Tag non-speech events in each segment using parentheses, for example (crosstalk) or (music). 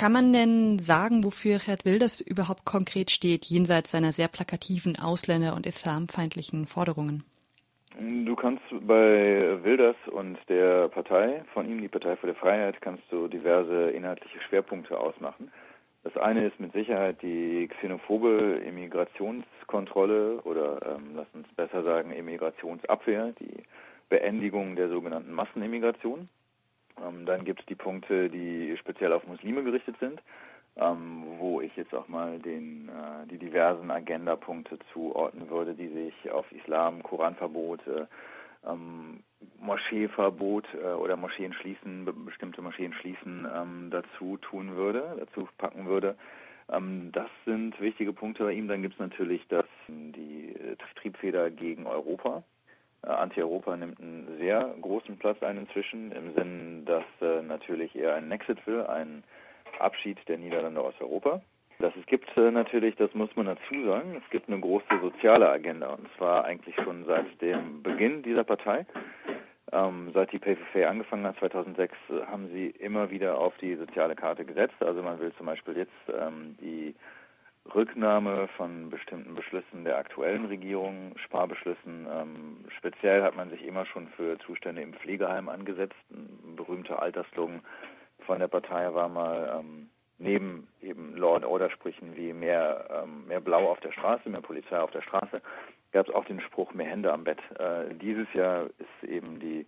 Kann man denn sagen, wofür Gerd Wilders überhaupt konkret steht, jenseits seiner sehr plakativen Ausländer- und islamfeindlichen Forderungen? Du kannst bei Wilders und der Partei von ihm, die Partei für die Freiheit, kannst du diverse inhaltliche Schwerpunkte ausmachen. Das eine ist mit Sicherheit die xenophobe Immigrationskontrolle oder ähm, lass uns besser sagen Immigrationsabwehr, die Beendigung der sogenannten Massenimmigration. Ähm, dann gibt es die Punkte, die speziell auf Muslime gerichtet sind, ähm, wo ich jetzt auch mal den, äh, die diversen Agendapunkte zuordnen würde, die sich auf Islam, Koranverbot, äh, ähm, Moscheeverbot äh, oder Moscheen schließen, bestimmte Moscheen schließen, ähm, dazu tun würde, dazu packen würde. Ähm, das sind wichtige Punkte bei ihm. Dann gibt es natürlich das, die Triebfeder gegen Europa. Äh, Anti-Europa nimmt einen sehr großen Platz ein inzwischen, im Sinn, dass äh, natürlich er einen Exit will, einen Abschied der Niederlande aus Europa. Das es gibt äh, natürlich, das muss man dazu sagen, es gibt eine große soziale Agenda und zwar eigentlich schon seit dem Beginn dieser Partei. Ähm, seit die PVV angefangen hat, 2006, äh, haben sie immer wieder auf die soziale Karte gesetzt. Also man will zum Beispiel jetzt ähm, die Rücknahme von bestimmten Beschlüssen der aktuellen Regierung, Sparbeschlüssen. Ähm, speziell hat man sich immer schon für Zustände im Pflegeheim angesetzt. Ein berühmter Alterslogan von der Partei war mal, ähm, neben eben Law and Order Sprüchen wie mehr, ähm, mehr Blau auf der Straße, mehr Polizei auf der Straße, gab es auch den Spruch mehr Hände am Bett. Äh, dieses Jahr ist eben die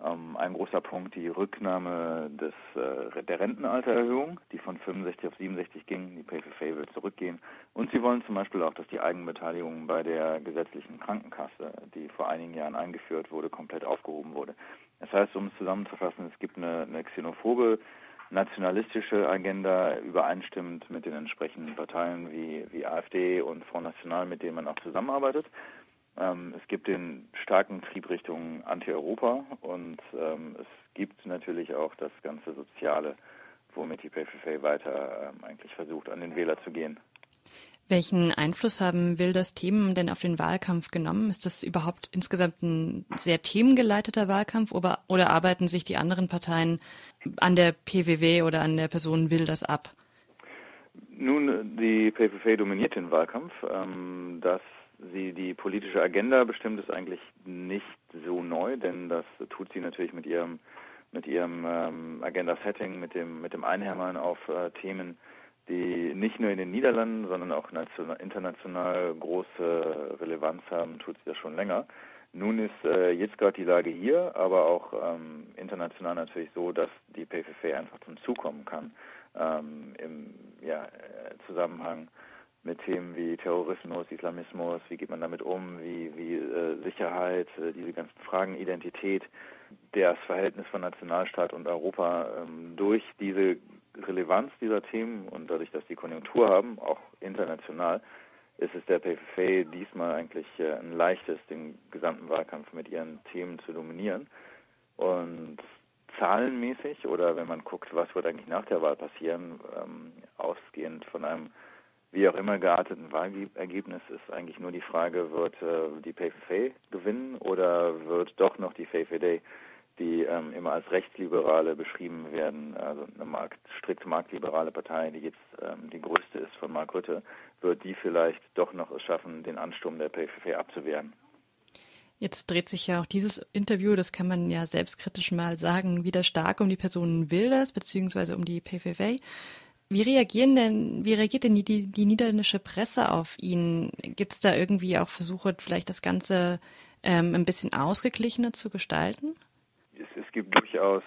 ein großer Punkt die Rücknahme des, äh, der Rentenaltererhöhung, die von 65 auf 67 ging. Die PVV will zurückgehen. Und sie wollen zum Beispiel auch, dass die Eigenbeteiligung bei der gesetzlichen Krankenkasse, die vor einigen Jahren eingeführt wurde, komplett aufgehoben wurde. Das heißt, um es zusammenzufassen, es gibt eine, eine xenophobe nationalistische Agenda übereinstimmt mit den entsprechenden Parteien wie, wie AfD und Front National, mit denen man auch zusammenarbeitet. Ähm, es gibt den starken Trieb Richtung Anti-Europa und ähm, es gibt natürlich auch das ganze Soziale, womit die PVV weiter ähm, eigentlich versucht, an den Wähler zu gehen. Welchen Einfluss haben Wilders Themen denn auf den Wahlkampf genommen? Ist das überhaupt insgesamt ein sehr themengeleiteter Wahlkampf oder, oder arbeiten sich die anderen Parteien an der PWW oder an der Person Wilders ab? Nun, die PVV dominiert den Wahlkampf. Dass sie die politische Agenda bestimmt, ist eigentlich nicht so neu, denn das tut sie natürlich mit ihrem mit ihrem ähm, Agenda-Setting, mit dem mit dem Einhämmern auf äh, Themen, die nicht nur in den Niederlanden, sondern auch international große Relevanz haben, tut sie das schon länger. Nun ist äh, jetzt gerade die Lage hier, aber auch ähm, international natürlich so, dass die PVV einfach zum Zug kommen kann ähm, im ja, äh, Zusammenhang mit Themen wie Terrorismus, Islamismus, wie geht man damit um, wie, wie äh, Sicherheit, äh, diese ganzen Fragen, Identität, das Verhältnis von Nationalstaat und Europa ähm, durch diese Relevanz dieser Themen und dadurch, dass die Konjunktur haben, auch international, ist es der PVV diesmal eigentlich äh, ein leichtes, den gesamten Wahlkampf mit ihren Themen zu dominieren. Und zahlenmäßig oder wenn man guckt, was wird eigentlich nach der Wahl passieren, ähm, ausgehend von einem wie auch immer gearteten Wahlergebnis ist eigentlich nur die Frage, wird äh, die PVV gewinnen oder wird doch noch die VVD die ähm, immer als Rechtsliberale beschrieben werden, also eine markt, strikt marktliberale Partei, die jetzt ähm, die größte ist von Mark Rutte, wird die vielleicht doch noch es schaffen, den Ansturm der PVV abzuwehren. Jetzt dreht sich ja auch dieses Interview, das kann man ja selbstkritisch mal sagen, wieder stark um die Personen Wilders beziehungsweise um die PVV. Wie reagieren denn, wie reagiert denn die, die niederländische Presse auf ihn? Gibt es da irgendwie auch Versuche, vielleicht das Ganze ähm, ein bisschen ausgeglichener zu gestalten? es, es gibt durchaus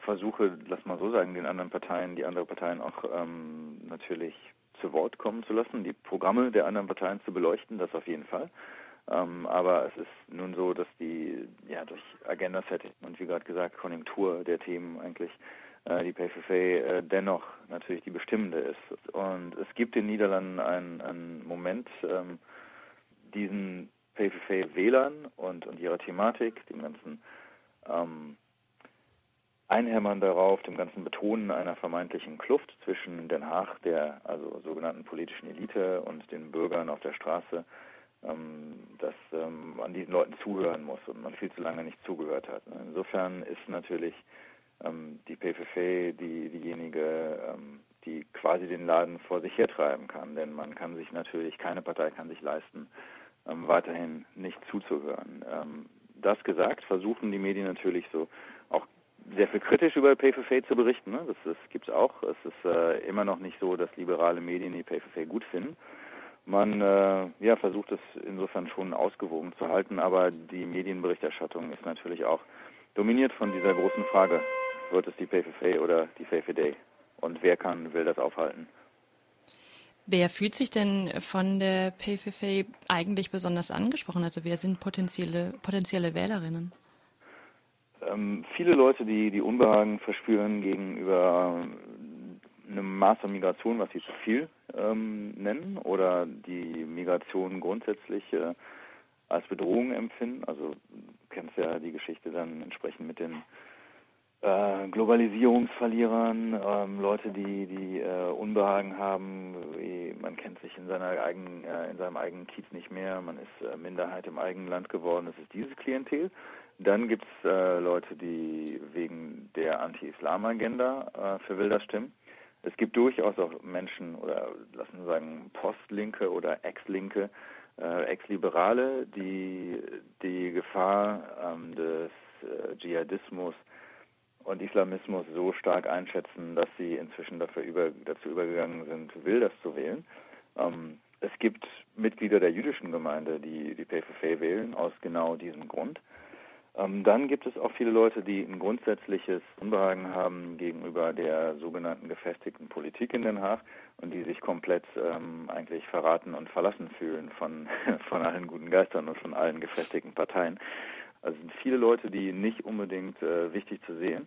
Versuche, lass mal so sagen, den anderen Parteien, die anderen Parteien auch ähm, natürlich zu Wort kommen zu lassen, die Programme der anderen Parteien zu beleuchten, das auf jeden Fall. Ähm, aber es ist nun so, dass die ja durch Agenda-Setting und wie gerade gesagt Konjunktur der Themen eigentlich die PVV äh, dennoch natürlich die bestimmende ist. Und es gibt in den Niederlanden einen, einen Moment, ähm, diesen PVV-Wählern und, und ihrer Thematik, dem ganzen ähm, Einhämmern darauf, dem ganzen Betonen einer vermeintlichen Kluft zwischen Den Haag, der also sogenannten politischen Elite, und den Bürgern auf der Straße, ähm, dass ähm, man diesen Leuten zuhören muss und man viel zu lange nicht zugehört hat. Insofern ist natürlich ähm, die PVV die, diejenige, ähm, quasi den Laden vor sich hertreiben kann. Denn man kann sich natürlich, keine Partei kann sich leisten, ähm, weiterhin nicht zuzuhören. Ähm, das gesagt, versuchen die Medien natürlich so auch sehr viel kritisch über PFF zu berichten. Ne? Das, das gibt es auch. Es ist äh, immer noch nicht so, dass liberale Medien die PFF gut finden. Man äh, ja, versucht es insofern schon ausgewogen zu halten, aber die Medienberichterstattung ist natürlich auch dominiert von dieser großen Frage, wird es die PFF oder die FFD? Und wer kann, will das aufhalten? Wer fühlt sich denn von der PFF eigentlich besonders angesprochen? Also wer sind potenzielle, potenzielle Wählerinnen? Ähm, viele Leute, die die Unbehagen verspüren gegenüber einem Maß an Migration, was sie zu viel ähm, nennen, oder die Migration grundsätzlich äh, als Bedrohung empfinden. Also du kennst ja die Geschichte dann entsprechend mit den äh, Globalisierungsverlierern, ähm, Leute, die die äh, Unbehagen haben, man kennt sich in seiner eigenen, äh, in seinem eigenen Kiez nicht mehr, man ist äh, Minderheit im eigenen Land geworden. Das ist dieses Klientel. Dann gibt es äh, Leute, die wegen der Anti-Islam-Agenda äh, für Wilder stimmen. Es gibt durchaus auch Menschen oder lassen wir sagen Postlinke oder Ex-Linke, Ex-Liberale, die die Gefahr ähm, des Dschihadismus und Islamismus so stark einschätzen, dass sie inzwischen dafür über, dazu übergegangen sind, Wilders zu wählen. Ähm, es gibt Mitglieder der jüdischen Gemeinde, die die PFF wählen, aus genau diesem Grund. Ähm, dann gibt es auch viele Leute, die ein grundsätzliches Unbehagen haben gegenüber der sogenannten gefestigten Politik in Den Haag und die sich komplett ähm, eigentlich verraten und verlassen fühlen von, (laughs) von allen guten Geistern und von allen gefestigten Parteien. Also sind viele Leute, die nicht unbedingt äh, wichtig zu sehen.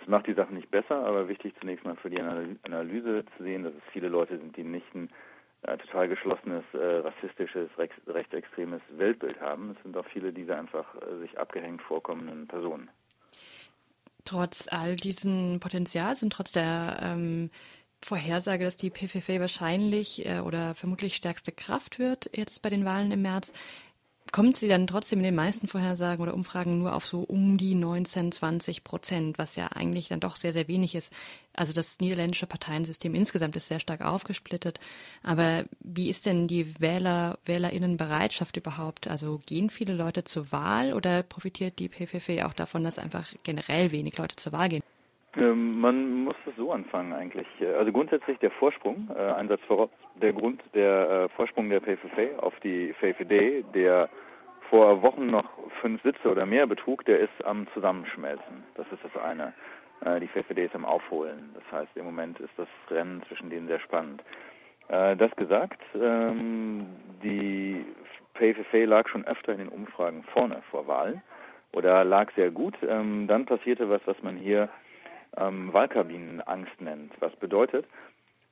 Es macht die Sache nicht besser, aber wichtig zunächst mal für die Analyse zu sehen, dass es viele Leute sind, die nicht ein äh, total geschlossenes, äh, rassistisches, rechts, rechtsextremes Weltbild haben. Es sind auch viele dieser einfach äh, sich abgehängt vorkommenden Personen. Trotz all diesen Potenzials und trotz der ähm, Vorhersage, dass die PVV wahrscheinlich äh, oder vermutlich stärkste Kraft wird jetzt bei den Wahlen im März, kommt sie dann trotzdem in den meisten Vorhersagen oder Umfragen nur auf so um die 19, 20 Prozent, was ja eigentlich dann doch sehr, sehr wenig ist. Also das niederländische Parteiensystem insgesamt ist sehr stark aufgesplittet. Aber wie ist denn die Wähler, Wählerinnenbereitschaft überhaupt? Also gehen viele Leute zur Wahl oder profitiert die PVV auch davon, dass einfach generell wenig Leute zur Wahl gehen? Ähm, man muss es so anfangen eigentlich. Also grundsätzlich der Vorsprung, äh, Einsatz voraus, der Grund, der äh, Vorsprung der PVV auf die VVD, der vor Wochen noch fünf Sitze oder mehr betrug, der ist am Zusammenschmelzen. Das ist das eine. Äh, die VVD ist am Aufholen. Das heißt, im Moment ist das Rennen zwischen denen sehr spannend. Äh, das gesagt, ähm, die PVV lag schon öfter in den Umfragen vorne vor Wahlen oder lag sehr gut. Ähm, dann passierte was, was man hier ähm, Wahlkabinenangst nennt. Was bedeutet,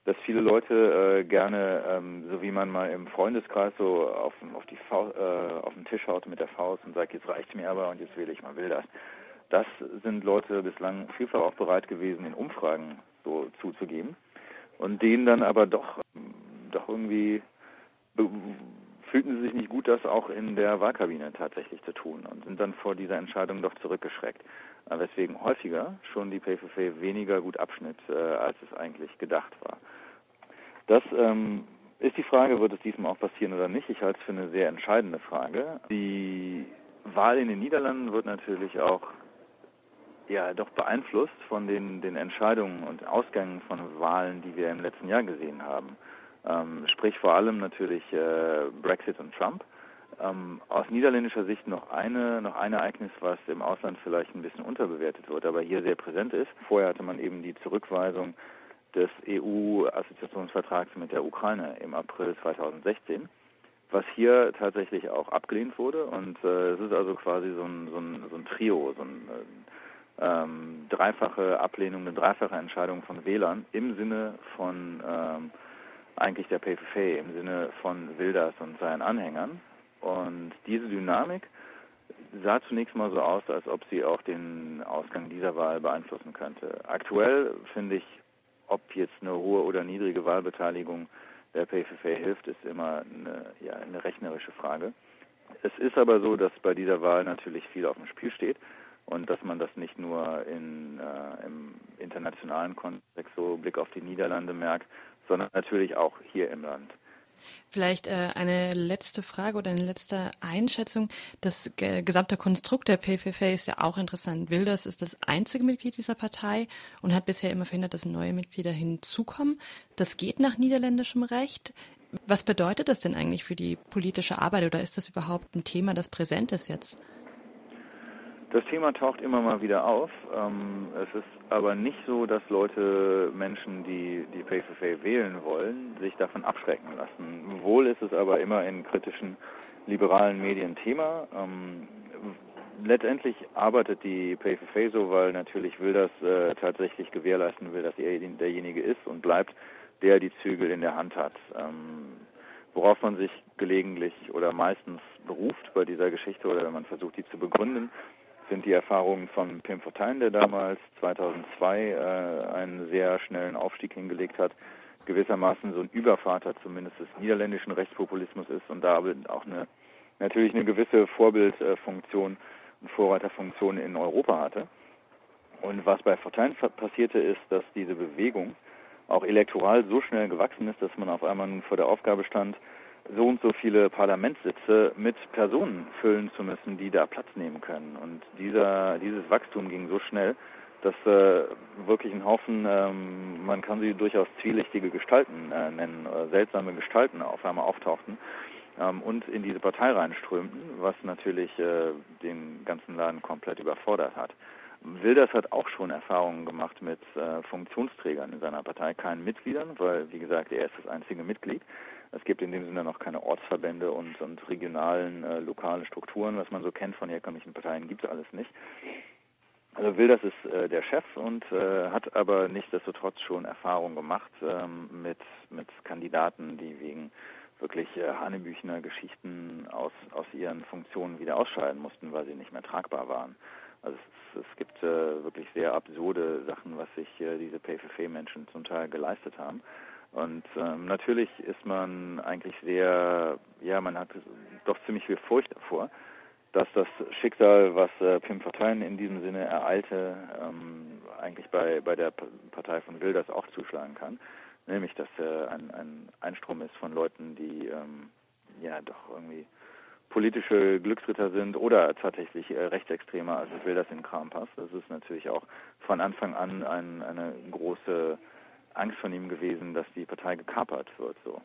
dass viele Leute äh, gerne, ähm, so wie man mal im Freundeskreis so auf, auf, die Faust, äh, auf den Tisch haut mit der Faust und sagt, jetzt reicht's mir aber und jetzt wähle ich mal will das. Das sind Leute bislang vielfach auch bereit gewesen, in Umfragen so zuzugeben und denen dann aber doch, doch irgendwie fühlten sie sich nicht gut, das auch in der Wahlkabine tatsächlich zu tun und sind dann vor dieser Entscheidung doch zurückgeschreckt. Äh, weswegen häufiger schon die PVV weniger gut abschnitt, äh, als es eigentlich gedacht war. Das ähm, ist die Frage, wird es diesmal auch passieren oder nicht? Ich halte es für eine sehr entscheidende Frage. Die Wahl in den Niederlanden wird natürlich auch ja doch beeinflusst von den, den Entscheidungen und Ausgängen von Wahlen, die wir im letzten Jahr gesehen haben. Ähm, sprich vor allem natürlich äh, Brexit und Trump. Ähm, aus niederländischer Sicht noch eine, noch ein Ereignis, was im Ausland vielleicht ein bisschen unterbewertet wird, aber hier sehr präsent ist. Vorher hatte man eben die Zurückweisung des EU-Assoziationsvertrags mit der Ukraine im April 2016, was hier tatsächlich auch abgelehnt wurde. Und äh, es ist also quasi so ein, so ein, so ein Trio, so ein ähm, dreifache Ablehnung, eine dreifache Entscheidung von Wählern im Sinne von ähm, eigentlich der PVV, im Sinne von Wilders und seinen Anhängern. Und diese Dynamik sah zunächst mal so aus, als ob sie auch den Ausgang dieser Wahl beeinflussen könnte. Aktuell finde ich, ob jetzt eine hohe oder niedrige Wahlbeteiligung der PVV hilft, ist immer eine, ja, eine rechnerische Frage. Es ist aber so, dass bei dieser Wahl natürlich viel auf dem Spiel steht. und dass man das nicht nur in, äh, im internationalen Kontext so Blick auf die Niederlande merkt, sondern natürlich auch hier im Land. Vielleicht äh, eine letzte Frage oder eine letzte Einschätzung. Das gesamte Konstrukt der PVV ist ja auch interessant. Wilders ist das einzige Mitglied dieser Partei und hat bisher immer verhindert, dass neue Mitglieder hinzukommen. Das geht nach niederländischem Recht. Was bedeutet das denn eigentlich für die politische Arbeit oder ist das überhaupt ein Thema, das präsent ist jetzt? Das Thema taucht immer mal wieder auf. Ähm, es ist aber nicht so, dass Leute, Menschen, die die PVV wählen wollen, sich davon abschrecken lassen. Wohl ist es aber immer in kritischen liberalen Medien Thema. Ähm, letztendlich arbeitet die PVV so, weil natürlich will das äh, tatsächlich gewährleisten will, dass er derjenige ist und bleibt, der die Zügel in der Hand hat. Ähm, worauf man sich gelegentlich oder meistens beruft bei dieser Geschichte oder wenn man versucht, die zu begründen, sind die Erfahrungen von Pim Fortuyn, der damals 2002 äh, einen sehr schnellen Aufstieg hingelegt hat, gewissermaßen so ein Übervater zumindest des niederländischen Rechtspopulismus ist und da auch eine natürlich eine gewisse Vorbildfunktion und Vorreiterfunktion in Europa hatte. Und was bei Fortuyn passierte, ist, dass diese Bewegung auch elektoral so schnell gewachsen ist, dass man auf einmal nun vor der Aufgabe stand, so und so viele Parlamentssitze mit Personen füllen zu müssen, die da Platz nehmen können. Und dieser, dieses Wachstum ging so schnell, dass äh, wirklich ein Haufen, ähm, man kann sie durchaus zwielichtige Gestalten äh, nennen, äh, seltsame Gestalten auf einmal auftauchten ähm, und in diese Partei reinströmten, was natürlich äh, den ganzen Laden komplett überfordert hat. Wilders hat auch schon Erfahrungen gemacht mit äh, Funktionsträgern in seiner Partei, keinen Mitgliedern, weil, wie gesagt, er ist das einzige Mitglied. Es gibt in dem Sinne noch keine Ortsverbände und, und regionalen, äh, lokalen Strukturen, was man so kennt von herkömmlichen Parteien, gibt es alles nicht. Also Wilders ist äh, der Chef und äh, hat aber nichtsdestotrotz schon Erfahrung gemacht ähm, mit, mit Kandidaten, die wegen wirklich äh, Hanebüchner Geschichten aus, aus ihren Funktionen wieder ausscheiden mussten, weil sie nicht mehr tragbar waren. Also es, es gibt äh, wirklich sehr absurde Sachen, was sich äh, diese PVV-Menschen zum Teil geleistet haben. Und ähm, natürlich ist man eigentlich sehr, ja, man hat doch ziemlich viel Furcht davor, dass das Schicksal, was äh, Pim Fortuyn in diesem Sinne ereilte, ähm, eigentlich bei, bei der Partei von Wilders auch zuschlagen kann. Nämlich, dass äh, ein, ein Einstrom ist von Leuten, die ähm, ja doch irgendwie politische Glücksritter sind oder tatsächlich äh, Rechtsextremer, also Wilders in Kram passt. Das ist natürlich auch von Anfang an ein, eine große Angst von ihm gewesen, dass die Partei gekapert wird. So.